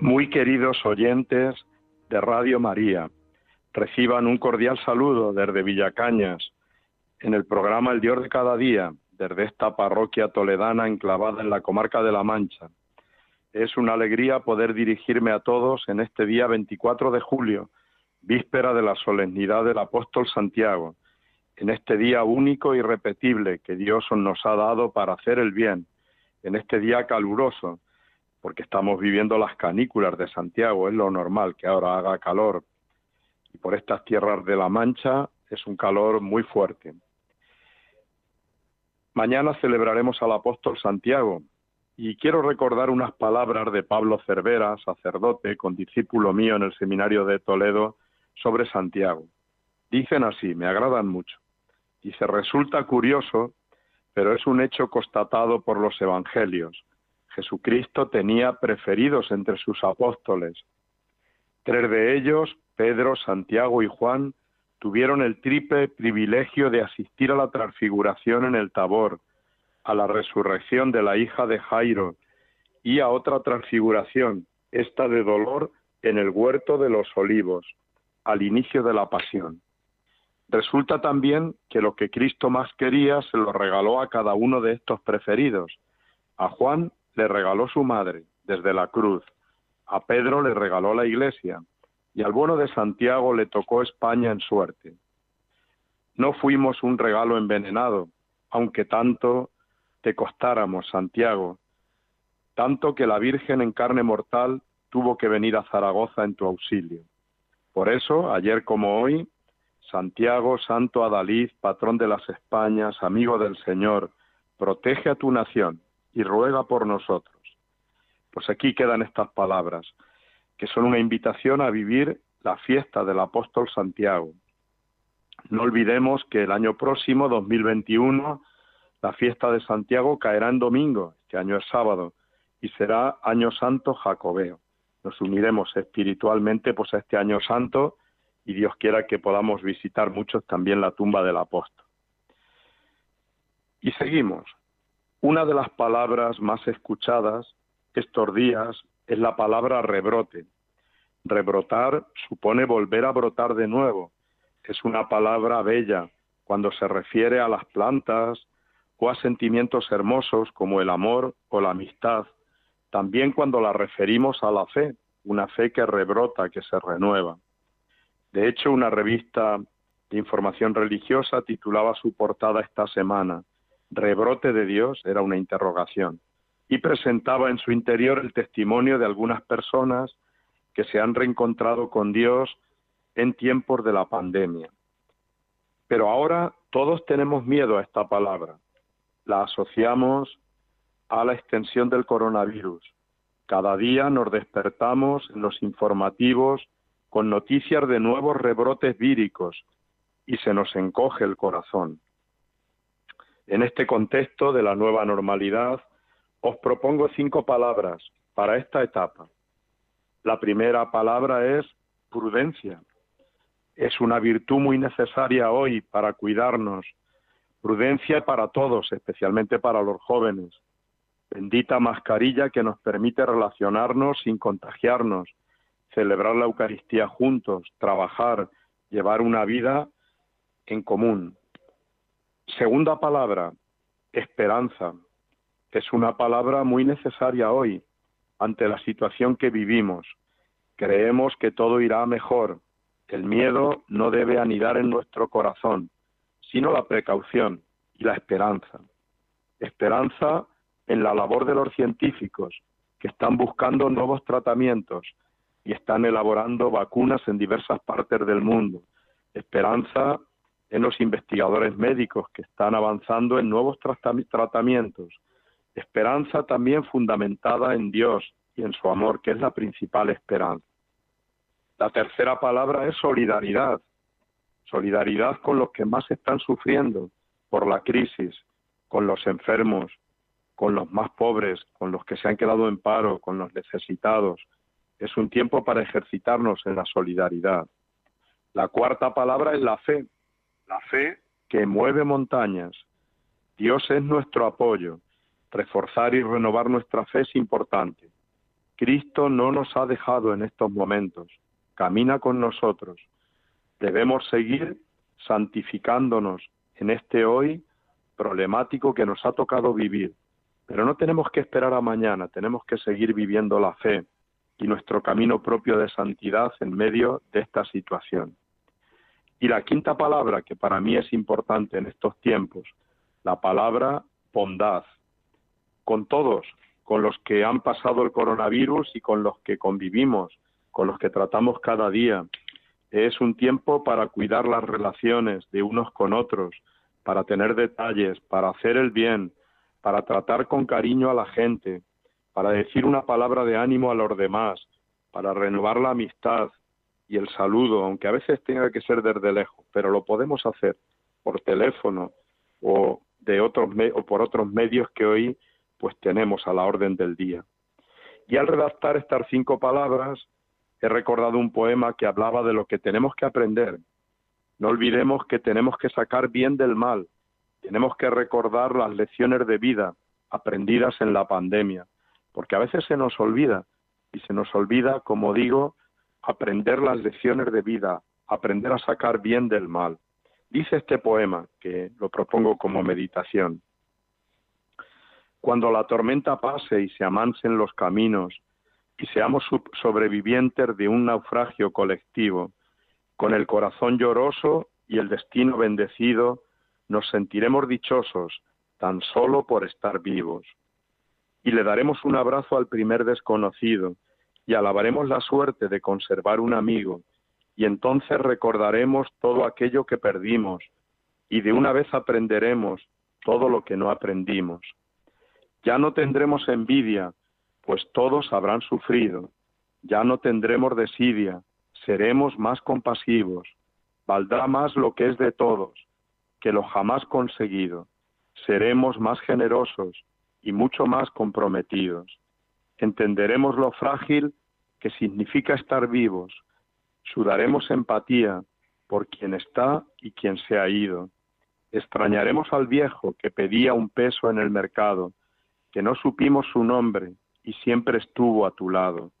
Muy queridos oyentes de Radio María, reciban un cordial saludo desde Villacañas en el programa El Dios de cada día, desde esta parroquia toledana enclavada en la comarca de La Mancha. Es una alegría poder dirigirme a todos en este día 24 de julio, víspera de la solemnidad del apóstol Santiago, en este día único y e repetible que Dios nos ha dado para hacer el bien, en este día caluroso, porque estamos viviendo las canículas de Santiago, es lo normal que ahora haga calor. Y por estas tierras de la Mancha es un calor muy fuerte. Mañana celebraremos al apóstol Santiago y quiero recordar unas palabras de Pablo Cervera, sacerdote, con discípulo mío en el seminario de Toledo, sobre Santiago. Dicen así, me agradan mucho. Y se resulta curioso, pero es un hecho constatado por los evangelios Jesucristo tenía preferidos entre sus apóstoles. Tres de ellos, Pedro, Santiago y Juan, tuvieron el triple privilegio de asistir a la transfiguración en el Tabor, a la resurrección de la hija de Jairo y a otra transfiguración, esta de dolor, en el huerto de los olivos, al inicio de la pasión. Resulta también que lo que Cristo más quería se lo regaló a cada uno de estos preferidos, a Juan le regaló su madre desde la cruz, a Pedro le regaló la iglesia y al bueno de Santiago le tocó España en suerte. No fuimos un regalo envenenado, aunque tanto te costáramos, Santiago, tanto que la Virgen en carne mortal tuvo que venir a Zaragoza en tu auxilio. Por eso, ayer como hoy, Santiago, Santo Adalid, patrón de las Españas, amigo del Señor, protege a tu nación y ruega por nosotros. Pues aquí quedan estas palabras, que son una invitación a vivir la fiesta del apóstol Santiago. No olvidemos que el año próximo, 2021, la fiesta de Santiago caerá en domingo, este año es sábado, y será año santo jacobeo. Nos uniremos espiritualmente pues a este año santo y Dios quiera que podamos visitar muchos también la tumba del apóstol. Y seguimos. Una de las palabras más escuchadas estos días es la palabra rebrote. Rebrotar supone volver a brotar de nuevo. Es una palabra bella cuando se refiere a las plantas o a sentimientos hermosos como el amor o la amistad. También cuando la referimos a la fe, una fe que rebrota, que se renueva. De hecho, una revista de información religiosa titulaba su portada esta semana rebrote de Dios era una interrogación y presentaba en su interior el testimonio de algunas personas que se han reencontrado con Dios en tiempos de la pandemia. Pero ahora todos tenemos miedo a esta palabra. La asociamos a la extensión del coronavirus. Cada día nos despertamos en los informativos con noticias de nuevos rebrotes víricos y se nos encoge el corazón. En este contexto de la nueva normalidad, os propongo cinco palabras para esta etapa. La primera palabra es prudencia. Es una virtud muy necesaria hoy para cuidarnos. Prudencia para todos, especialmente para los jóvenes. Bendita mascarilla que nos permite relacionarnos sin contagiarnos, celebrar la Eucaristía juntos, trabajar, llevar una vida en común. Segunda palabra, esperanza. Es una palabra muy necesaria hoy ante la situación que vivimos. Creemos que todo irá mejor. El miedo no debe anidar en nuestro corazón, sino la precaución y la esperanza. Esperanza en la labor de los científicos que están buscando nuevos tratamientos y están elaborando vacunas en diversas partes del mundo. Esperanza en los investigadores médicos que están avanzando en nuevos tratamientos. Esperanza también fundamentada en Dios, y en su amor, que es la principal esperanza. La tercera palabra es solidaridad. Solidaridad con los que más están sufriendo por la crisis, con los enfermos, con los más pobres, con los que se han quedado en paro, con los necesitados. Es un tiempo para ejercitarnos en la solidaridad. La cuarta palabra es la fe, la fe que mueve montañas. Dios es nuestro apoyo. Reforzar y renovar nuestra fe es importante. Cristo no nos ha dejado en estos momentos, camina con nosotros. Debemos seguir santificándonos en este hoy problemático que nos ha tocado vivir, pero no tenemos que esperar a mañana, tenemos que seguir viviendo la fe y nuestro camino propio de santidad en medio de esta situación. Y la quinta palabra, que para mí es importante en estos tiempos, la palabra bondad. Con todos, con los que han pasado el coronavirus y con los que convivimos, con los que tratamos cada día. Es un tiempo para cuidar las relaciones de unos con otros, para tener detalles, para hacer el bien, para tratar con cariño a la gente, para decir una palabra de ánimo a los demás, para renovar la amistad y el saludo, aunque a veces tenga que ser desde lejos, pero lo podemos hacer por teléfono o de otros o por otros medios que hoy pues tenemos a la orden del día. Y al redactar estas cinco palabras he recordado un poema que hablaba de lo que tenemos que aprender. No olvidemos que tenemos que sacar bien del mal, tenemos que recordar las lecciones de vida aprendidas en la pandemia, porque a veces se nos olvida, y se nos olvida, como digo, aprender las lecciones de vida, aprender a sacar bien del mal. Dice este poema, que lo propongo como meditación. Cuando la tormenta pase y se amansen los caminos, y seamos sobrevivientes de un naufragio colectivo, con el corazón lloroso y el destino bendecido, nos sentiremos dichosos tan solo por estar vivos. Y le daremos un abrazo al primer desconocido y alabaremos la suerte de conservar un amigo, y entonces recordaremos todo aquello que perdimos, y de una vez aprenderemos todo lo que no aprendimos. Ya no tendremos envidia, pues todos habrán sufrido. Ya no tendremos desidia, seremos más compasivos. Valdrá más lo que es de todos, que lo jamás conseguido. Seremos más generosos y mucho más comprometidos. Entenderemos lo frágil que significa estar vivos. Sudaremos empatía por quien está y quien se ha ido. Extrañaremos al viejo que pedía un peso en el mercado, que no supimos su nombre y siempre estuvo a tu lado.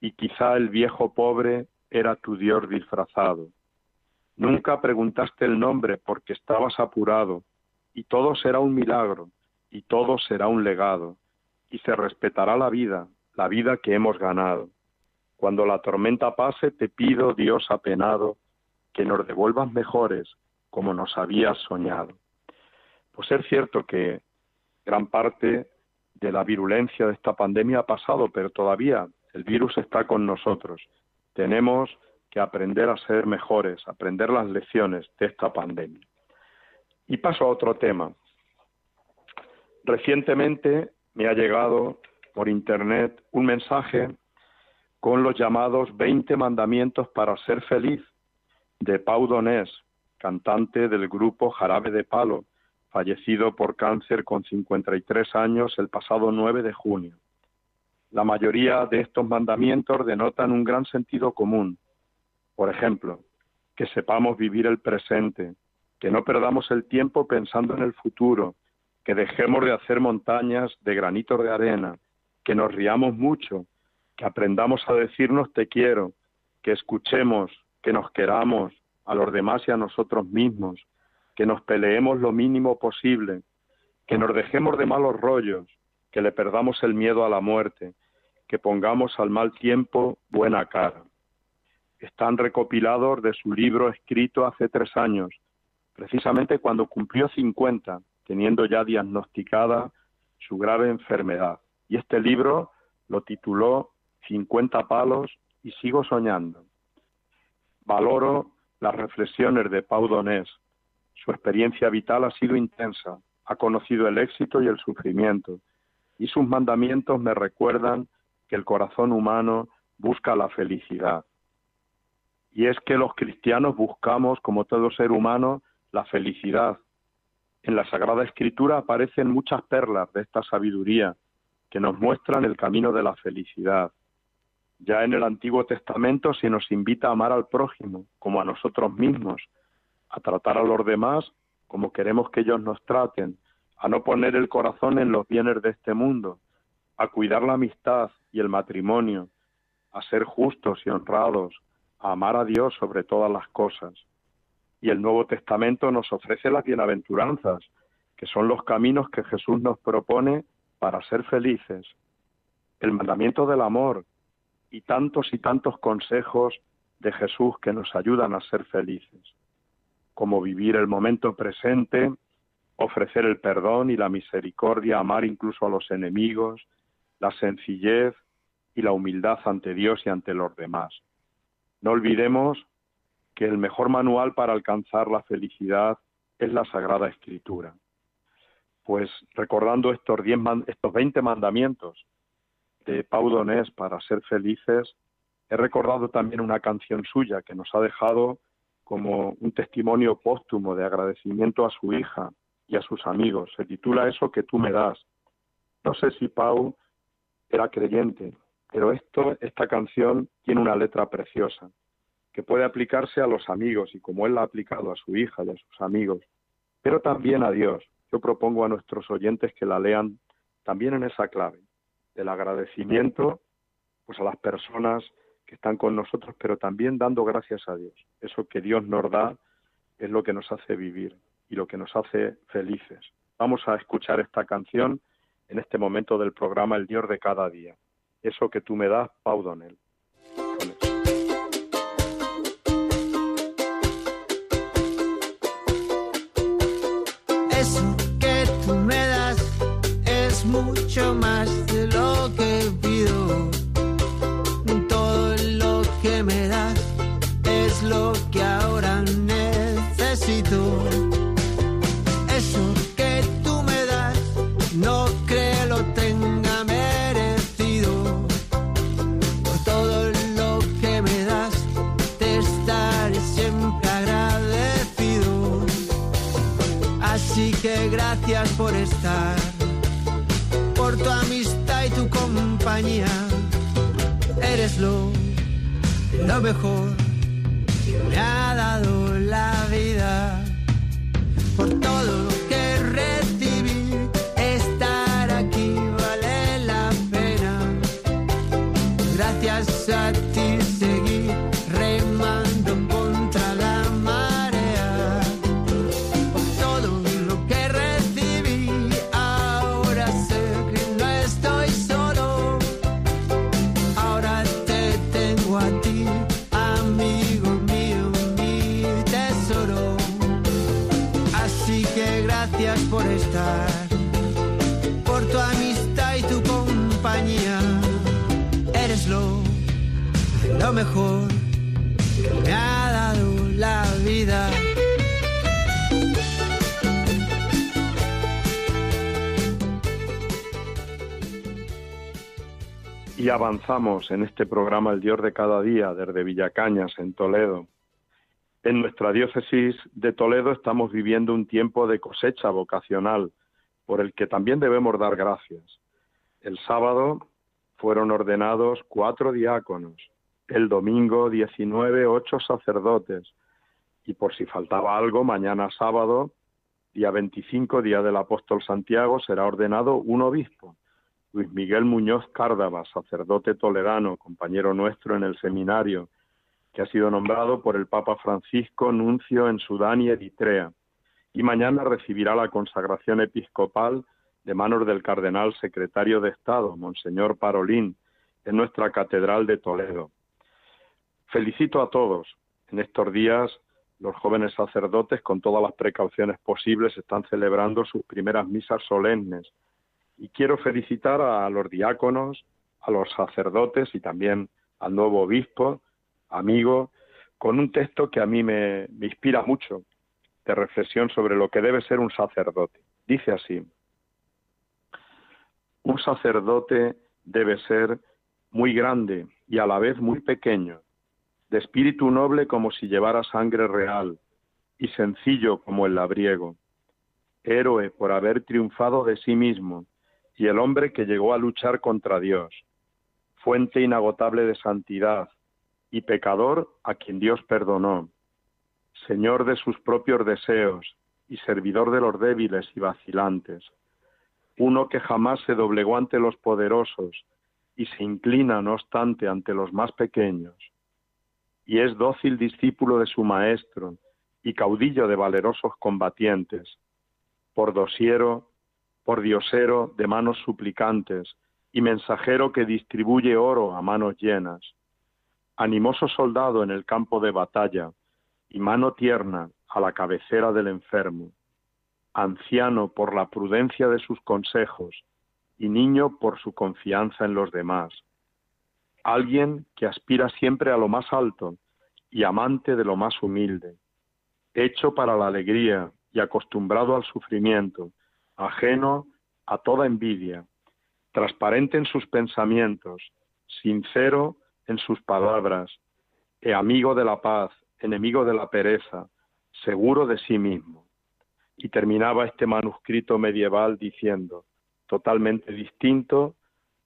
Y quizá el viejo pobre era tu Dios disfrazado. Nunca preguntaste el nombre porque estabas apurado, y todo será un milagro, y todo será un legado, y se respetará la vida, la vida que hemos ganado. Cuando la tormenta pase, te pido, Dios apenado, que nos devuelvas mejores como nos habías soñado. Pues es cierto que gran parte de la virulencia de esta pandemia ha pasado, pero todavía el virus está con nosotros. Tenemos que aprender a ser mejores, aprender las lecciones de esta pandemia. Y paso a otro tema. Recientemente me ha llegado por Internet un mensaje con los llamados 20 mandamientos para ser feliz de Pau Donés, cantante del grupo Jarabe de Palo, fallecido por cáncer con 53 años el pasado 9 de junio. La mayoría de estos mandamientos denotan un gran sentido común, por ejemplo, que sepamos vivir el presente, que no perdamos el tiempo pensando en el futuro, que dejemos de hacer montañas de granitos de arena, que nos riamos mucho, que aprendamos a decirnos te quiero, que escuchemos, que nos queramos a los demás y a nosotros mismos, que nos peleemos lo mínimo posible, que nos dejemos de malos rollos, que le perdamos el miedo a la muerte, que pongamos al mal tiempo buena cara. Están recopilados de su libro escrito hace tres años, precisamente cuando cumplió 50, teniendo ya diagnosticada su grave enfermedad. Y este libro lo tituló 50 palos y sigo soñando. Valoro las reflexiones de Pau Donés. Su experiencia vital ha sido intensa, ha conocido el éxito y el sufrimiento, y sus mandamientos me recuerdan que el corazón humano busca la felicidad. Y es que los cristianos buscamos, como todo ser humano, la felicidad. En la Sagrada Escritura aparecen muchas perlas de esta sabiduría que nos muestran el camino de la felicidad. Ya en el Antiguo Testamento se nos invita a amar al prójimo como a nosotros mismos, a tratar a los demás como queremos que ellos nos traten, a no poner el corazón en los bienes de este mundo, a cuidar la amistad y el matrimonio, a ser justos y honrados, a amar a Dios sobre todas las cosas. Y el Nuevo Testamento nos ofrece las bienaventuranzas, que son los caminos que Jesús nos propone para ser felices. El mandamiento del amor y tantos y tantos consejos de Jesús que nos ayudan a ser felices, como vivir el momento presente, ofrecer el perdón y la misericordia, amar incluso a los enemigos, la sencillez y la humildad ante Dios y ante los demás. No olvidemos que el mejor manual para alcanzar la felicidad es la Sagrada Escritura. Pues recordando estos, diez, estos 20 mandamientos de Pau Donés para ser felices, he recordado también una canción suya que nos ha dejado como un testimonio póstumo de agradecimiento a su hija y a sus amigos. Se titula Eso que tú me das. No sé si Pau era creyente, pero esto, esta canción tiene una letra preciosa que puede aplicarse a los amigos y como él la ha aplicado a su hija y a sus amigos, pero también a Dios. Yo propongo a nuestros oyentes que la lean también en esa clave del agradecimiento pues a las personas que están con nosotros, pero también dando gracias a Dios. Eso que Dios nos da es lo que nos hace vivir y lo que nos hace felices. Vamos a escuchar esta canción en este momento del programa El Dios de cada día. Eso que tú me das, Pau Donel. Eso que tú me das es mucho más de lo que pido. Mejor Y avanzamos en este programa El Dios de cada día desde Villacañas, en Toledo. En nuestra diócesis de Toledo estamos viviendo un tiempo de cosecha vocacional por el que también debemos dar gracias. El sábado fueron ordenados cuatro diáconos, el domingo 19 ocho sacerdotes y por si faltaba algo, mañana sábado, día 25, día del apóstol Santiago, será ordenado un obispo, Luis Miguel Muñoz Cárdava, sacerdote toledano, compañero nuestro en el seminario, que ha sido nombrado por el Papa Francisco nuncio en Sudán y Eritrea, y mañana recibirá la consagración episcopal de manos del cardenal secretario de Estado, Monseñor Parolín, en nuestra Catedral de Toledo. Felicito a todos. En estos días los jóvenes sacerdotes, con todas las precauciones posibles, están celebrando sus primeras misas solemnes. Y quiero felicitar a los diáconos, a los sacerdotes y también al nuevo obispo, amigo, con un texto que a mí me, me inspira mucho de reflexión sobre lo que debe ser un sacerdote. Dice así, un sacerdote debe ser muy grande y a la vez muy pequeño, de espíritu noble como si llevara sangre real, y sencillo como el labriego, héroe por haber triunfado de sí mismo, y el hombre que llegó a luchar contra Dios, fuente inagotable de santidad, y pecador a quien Dios perdonó, Señor de sus propios deseos y servidor de los débiles y vacilantes, uno que jamás se doblegó ante los poderosos y se inclina, no obstante, ante los más pequeños, y es dócil discípulo de su Maestro y caudillo de valerosos combatientes, por dosiero, por diosero de manos suplicantes y mensajero que distribuye oro a manos llenas, animoso soldado en el campo de batalla y mano tierna a la cabecera del enfermo, anciano por la prudencia de sus consejos y niño por su confianza en los demás, alguien que aspira siempre a lo más alto y amante de lo más humilde, hecho para la alegría y acostumbrado al sufrimiento, ajeno a toda envidia, transparente en sus pensamientos, sincero en sus palabras, e amigo de la paz, enemigo de la pereza, seguro de sí mismo. Y terminaba este manuscrito medieval diciendo, totalmente distinto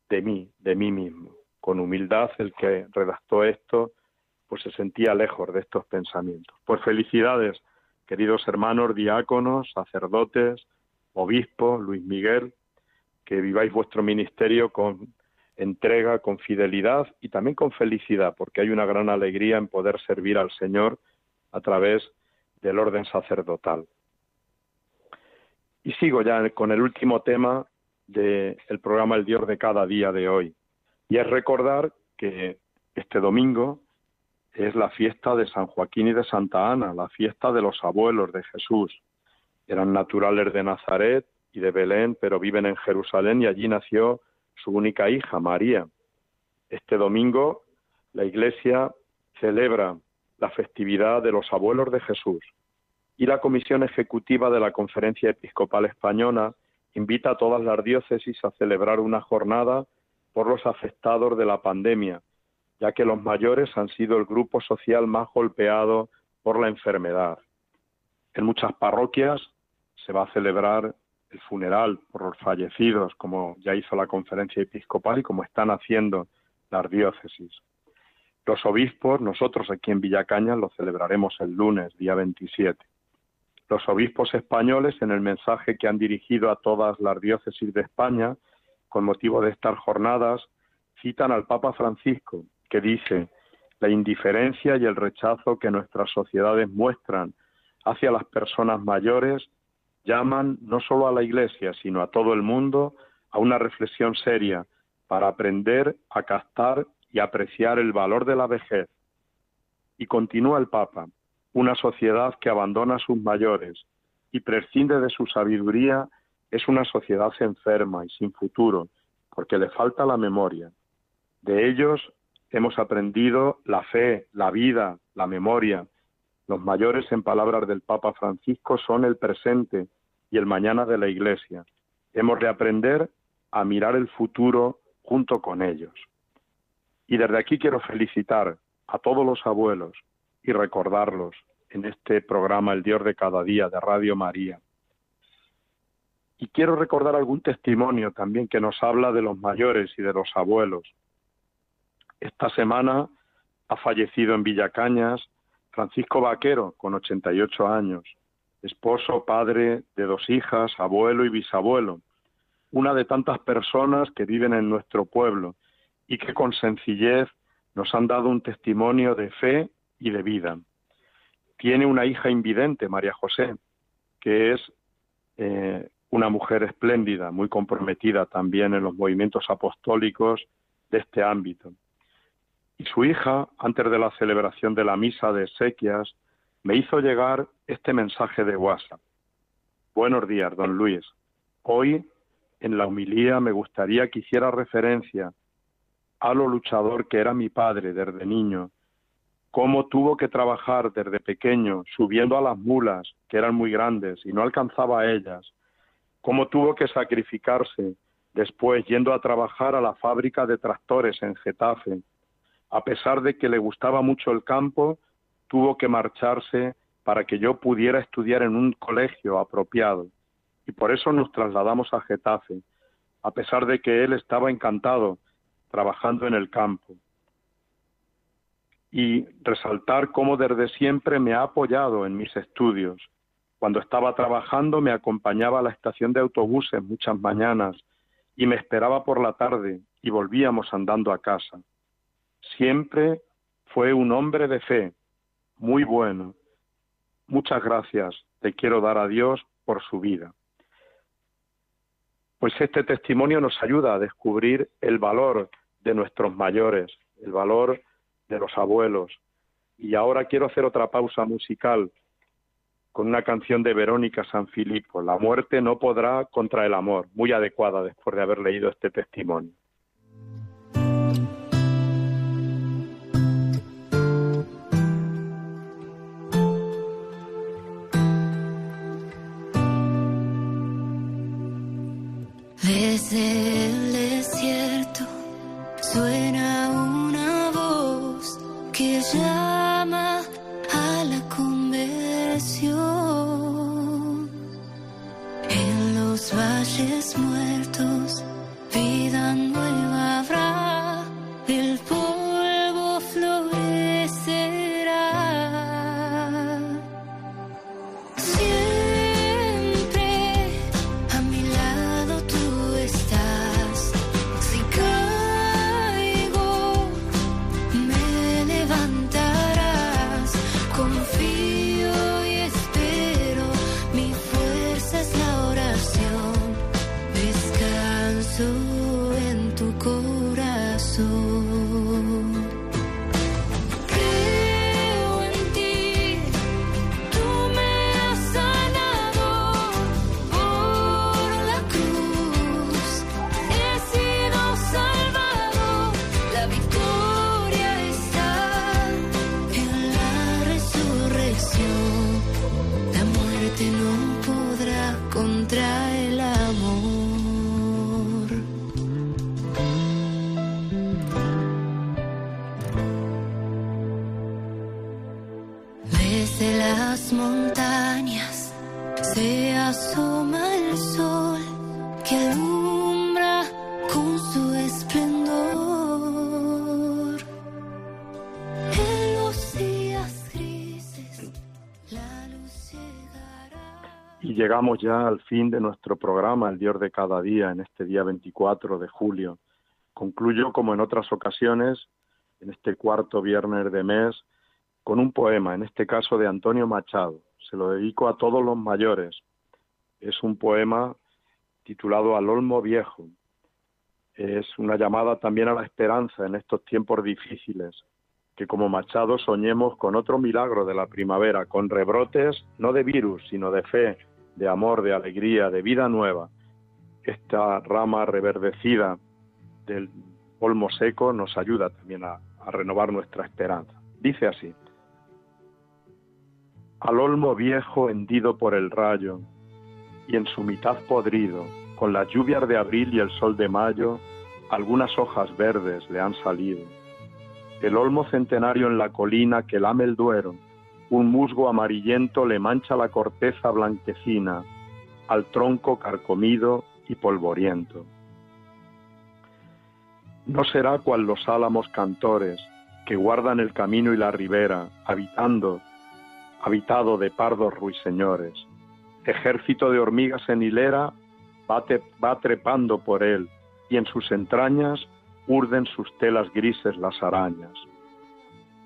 de mí, de mí mismo. Con humildad el que redactó esto, pues se sentía lejos de estos pensamientos. Pues felicidades, queridos hermanos diáconos, sacerdotes, obispo, Luis Miguel, que viváis vuestro ministerio con entrega, con fidelidad y también con felicidad, porque hay una gran alegría en poder servir al Señor a través del orden sacerdotal. Y sigo ya con el último tema del programa El Dios de cada día de hoy. Y es recordar que este domingo es la fiesta de San Joaquín y de Santa Ana, la fiesta de los abuelos de Jesús. Eran naturales de Nazaret y de Belén, pero viven en Jerusalén y allí nació su única hija, María. Este domingo la Iglesia celebra la festividad de los abuelos de Jesús y la Comisión Ejecutiva de la Conferencia Episcopal Española invita a todas las diócesis a celebrar una jornada por los afectados de la pandemia, ya que los mayores han sido el grupo social más golpeado por la enfermedad. En muchas parroquias se va a celebrar el funeral por los fallecidos, como ya hizo la conferencia episcopal y como están haciendo las diócesis. Los obispos, nosotros aquí en Villacaña lo celebraremos el lunes, día 27. Los obispos españoles, en el mensaje que han dirigido a todas las diócesis de España, con motivo de estas jornadas, citan al Papa Francisco, que dice, la indiferencia y el rechazo que nuestras sociedades muestran hacia las personas mayores llaman no solo a la Iglesia, sino a todo el mundo a una reflexión seria para aprender a captar y apreciar el valor de la vejez. Y continúa el Papa, una sociedad que abandona a sus mayores y prescinde de su sabiduría es una sociedad enferma y sin futuro, porque le falta la memoria. De ellos hemos aprendido la fe, la vida, la memoria. Los mayores, en palabras del Papa Francisco, son el presente y el mañana de la Iglesia. Hemos de aprender a mirar el futuro junto con ellos. Y desde aquí quiero felicitar a todos los abuelos y recordarlos en este programa El Dios de cada día de Radio María. Y quiero recordar algún testimonio también que nos habla de los mayores y de los abuelos. Esta semana ha fallecido en Villacañas Francisco Vaquero, con 88 años, esposo, padre de dos hijas, abuelo y bisabuelo, una de tantas personas que viven en nuestro pueblo y que con sencillez nos han dado un testimonio de fe y de vida. Tiene una hija invidente, María José, que es eh, una mujer espléndida, muy comprometida también en los movimientos apostólicos de este ámbito. Y su hija, antes de la celebración de la misa de sequias, me hizo llegar este mensaje de WhatsApp. Buenos días, don Luis. Hoy, en la humilía, me gustaría que hiciera referencia a lo luchador que era mi padre desde niño, cómo tuvo que trabajar desde pequeño subiendo a las mulas, que eran muy grandes, y no alcanzaba a ellas, cómo tuvo que sacrificarse después yendo a trabajar a la fábrica de tractores en Getafe. A pesar de que le gustaba mucho el campo, tuvo que marcharse para que yo pudiera estudiar en un colegio apropiado. Y por eso nos trasladamos a Getafe, a pesar de que él estaba encantado trabajando en el campo. Y resaltar cómo desde siempre me ha apoyado en mis estudios. Cuando estaba trabajando me acompañaba a la estación de autobuses muchas mañanas y me esperaba por la tarde y volvíamos andando a casa. Siempre fue un hombre de fe, muy bueno. Muchas gracias te quiero dar a Dios por su vida. Pues este testimonio nos ayuda a descubrir el valor de nuestros mayores, el valor de los abuelos. Y ahora quiero hacer otra pausa musical con una canción de Verónica Sanfilippo, La muerte no podrá contra el amor, muy adecuada después de haber leído este testimonio. Desde Desde las montañas se asoma el sol que alumbra con su esplendor. En los días grises la luz llegará. Y llegamos ya al fin de nuestro programa, el Dios de cada día, en este día 24 de julio. Concluyo, como en otras ocasiones, en este cuarto viernes de mes, con un poema, en este caso de Antonio Machado. Se lo dedico a todos los mayores. Es un poema titulado Al Olmo Viejo. Es una llamada también a la esperanza en estos tiempos difíciles, que como Machado soñemos con otro milagro de la primavera, con rebrotes no de virus, sino de fe, de amor, de alegría, de vida nueva. Esta rama reverdecida del olmo seco nos ayuda también a, a renovar nuestra esperanza. Dice así, al olmo viejo hendido por el rayo, y en su mitad podrido, con las lluvias de abril y el sol de mayo, algunas hojas verdes le han salido. El olmo centenario en la colina que lame el duero, un musgo amarillento le mancha la corteza blanquecina, al tronco carcomido y polvoriento. No será cual los álamos cantores, que guardan el camino y la ribera, habitando, habitado de pardos ruiseñores. Ejército de hormigas en hilera va, trepando por él, y en sus entrañas urden sus telas grises las arañas.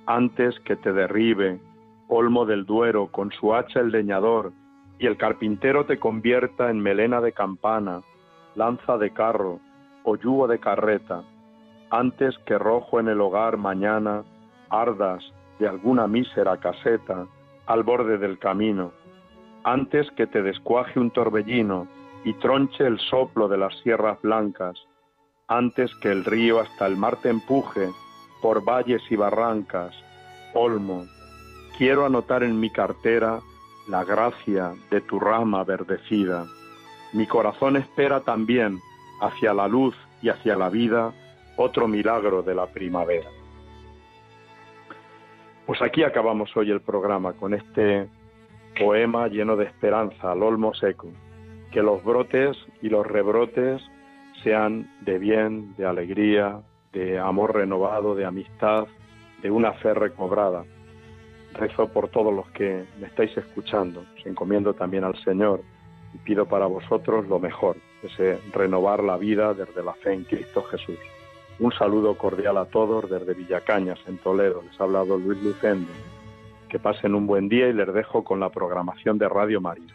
Antes que te derribe, olmo del Duero, con su hacha el leñador, y el carpintero te convierta en melena de campana, lanza de carro o yugo de carreta, antes que rojo en el hogar mañana ardas de alguna mísera caseta al borde del camino, antes que te descuaje un torbellino y tronche el soplo de las sierras blancas, antes que el río hasta el mar te empuje por valles y barrancas, olmo, quiero anotar en mi cartera la gracia de tu rama verdecida. Mi corazón espera también hacia la luz y hacia la vida, otro milagro de la primavera. Pues aquí acabamos hoy el programa con este poema lleno de esperanza al olmo seco. Que los brotes y los rebrotes sean de bien, de alegría, de amor renovado, de amistad, de una fe recobrada. Rezo por todos los que me estáis escuchando, os encomiendo también al Señor y pido para vosotros lo mejor, ese renovar la vida desde la fe en Cristo Jesús. Un saludo cordial a todos desde Villacañas, en Toledo. Les ha hablado Luis Lucendo. Que pasen un buen día y les dejo con la programación de Radio María.